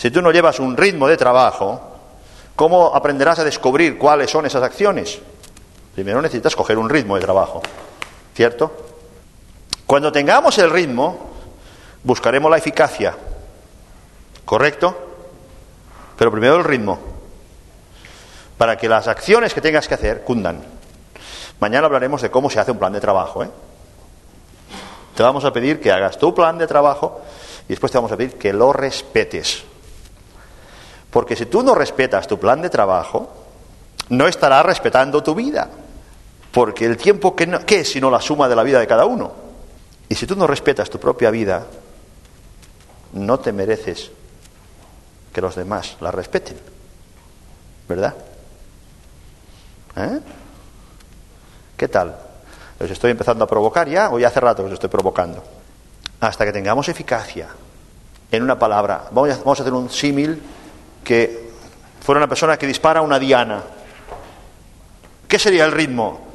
Si tú no llevas un ritmo de trabajo, ¿cómo aprenderás a descubrir cuáles son esas acciones? Primero necesitas coger un ritmo de trabajo, ¿cierto? Cuando tengamos el ritmo, buscaremos la eficacia, ¿correcto? Pero primero el ritmo, para que las acciones que tengas que hacer cundan. Mañana hablaremos de cómo se hace un plan de trabajo. ¿eh? Te vamos a pedir que hagas tu plan de trabajo y después te vamos a pedir que lo respetes. Porque si tú no respetas tu plan de trabajo, no estarás respetando tu vida. Porque el tiempo, que no, ¿qué es sino la suma de la vida de cada uno? Y si tú no respetas tu propia vida, no te mereces que los demás la respeten. ¿Verdad? ¿Eh? ¿Qué tal? ¿Os estoy empezando a provocar ya o ya hace rato que os estoy provocando? Hasta que tengamos eficacia en una palabra. Vamos a, vamos a hacer un símil que fuera una persona que dispara una diana. ¿Qué sería el ritmo?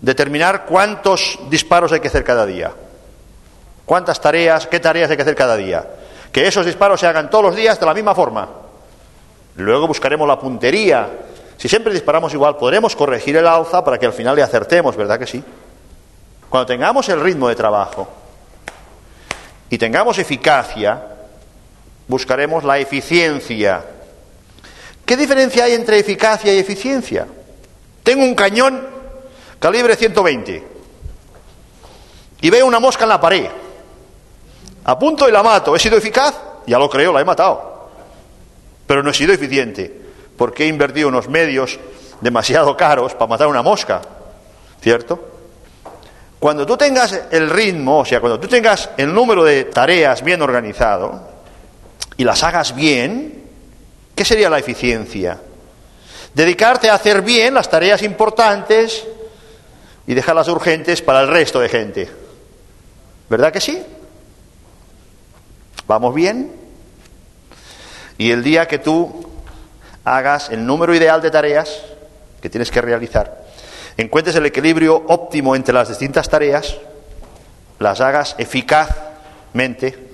Determinar cuántos disparos hay que hacer cada día. ¿Cuántas tareas, qué tareas hay que hacer cada día? Que esos disparos se hagan todos los días de la misma forma. Luego buscaremos la puntería. Si siempre disparamos igual, podremos corregir el alza para que al final le acertemos, ¿verdad que sí? Cuando tengamos el ritmo de trabajo y tengamos eficacia, buscaremos la eficiencia. ¿Qué diferencia hay entre eficacia y eficiencia? Tengo un cañón calibre 120 y veo una mosca en la pared. Apunto y la mato. ¿He sido eficaz? Ya lo creo, la he matado. Pero no he sido eficiente porque he invertido unos medios demasiado caros para matar una mosca. ¿Cierto? Cuando tú tengas el ritmo, o sea, cuando tú tengas el número de tareas bien organizado y las hagas bien, ¿qué sería la eficiencia? Dedicarte a hacer bien las tareas importantes y dejar las urgentes para el resto de gente. ¿Verdad que sí? ¿Vamos bien? Y el día que tú hagas el número ideal de tareas que tienes que realizar, encuentres el equilibrio óptimo entre las distintas tareas, las hagas eficazmente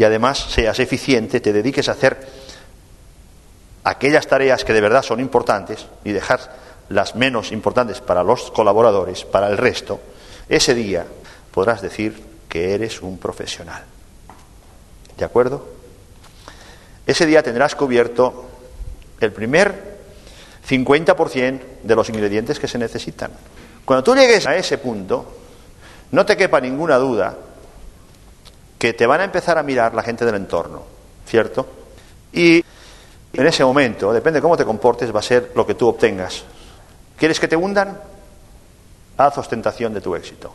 y además seas eficiente, te dediques a hacer aquellas tareas que de verdad son importantes y dejar las menos importantes para los colaboradores, para el resto, ese día podrás decir que eres un profesional. ¿De acuerdo? Ese día tendrás cubierto el primer 50% de los ingredientes que se necesitan. Cuando tú llegues a ese punto, no te quepa ninguna duda que te van a empezar a mirar la gente del entorno, ¿cierto? Y en ese momento, depende de cómo te comportes, va a ser lo que tú obtengas. ¿Quieres que te hundan? Haz ostentación de tu éxito.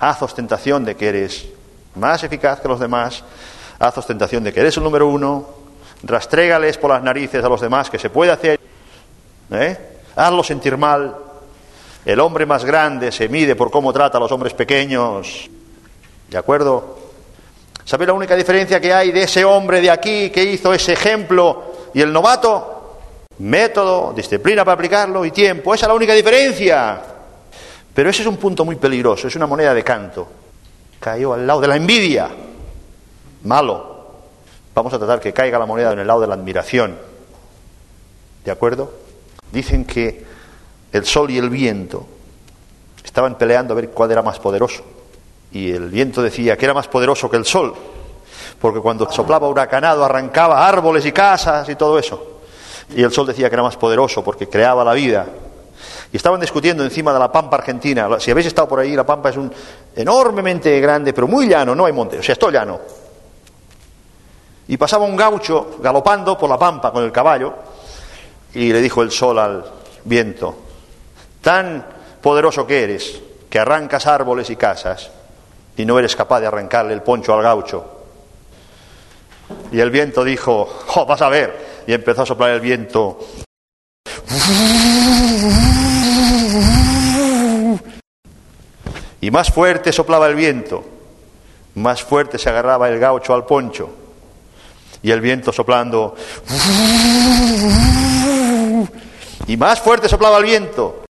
Haz ostentación de que eres más eficaz que los demás. Haz ostentación de que eres el número uno. Rastrégales por las narices a los demás que se puede hacer. ¿Eh? Hazlo sentir mal. El hombre más grande se mide por cómo trata a los hombres pequeños. ¿De acuerdo? ¿Sabes la única diferencia que hay de ese hombre de aquí que hizo ese ejemplo y el novato? Método, disciplina para aplicarlo y tiempo. Esa es la única diferencia. Pero ese es un punto muy peligroso, es una moneda de canto. Cayó al lado de la envidia. Malo. Vamos a tratar que caiga la moneda en el lado de la admiración. ¿De acuerdo? Dicen que el sol y el viento estaban peleando a ver cuál era más poderoso. Y el viento decía que era más poderoso que el sol, porque cuando soplaba huracanado arrancaba árboles y casas y todo eso. Y el sol decía que era más poderoso porque creaba la vida. Y estaban discutiendo encima de la pampa argentina. Si habéis estado por ahí, la pampa es un enormemente grande, pero muy llano, no hay monte, o sea, es todo llano. Y pasaba un gaucho galopando por la pampa con el caballo y le dijo el sol al viento, tan poderoso que eres, que arrancas árboles y casas y no eres capaz de arrancarle el poncho al gaucho. Y el viento dijo, oh, vas a ver. Y empezó a soplar el viento. Y más fuerte soplaba el viento, más fuerte se agarraba el gaucho al poncho. Y el viento soplando. Y más fuerte soplaba el viento,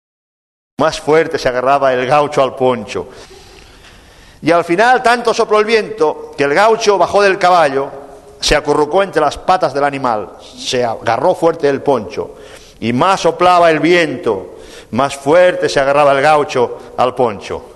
más fuerte se agarraba el gaucho al poncho. Y al final tanto sopló el viento que el gaucho bajó del caballo, se acurrucó entre las patas del animal, se agarró fuerte el poncho. Y más soplaba el viento, más fuerte se agarraba el gaucho al poncho.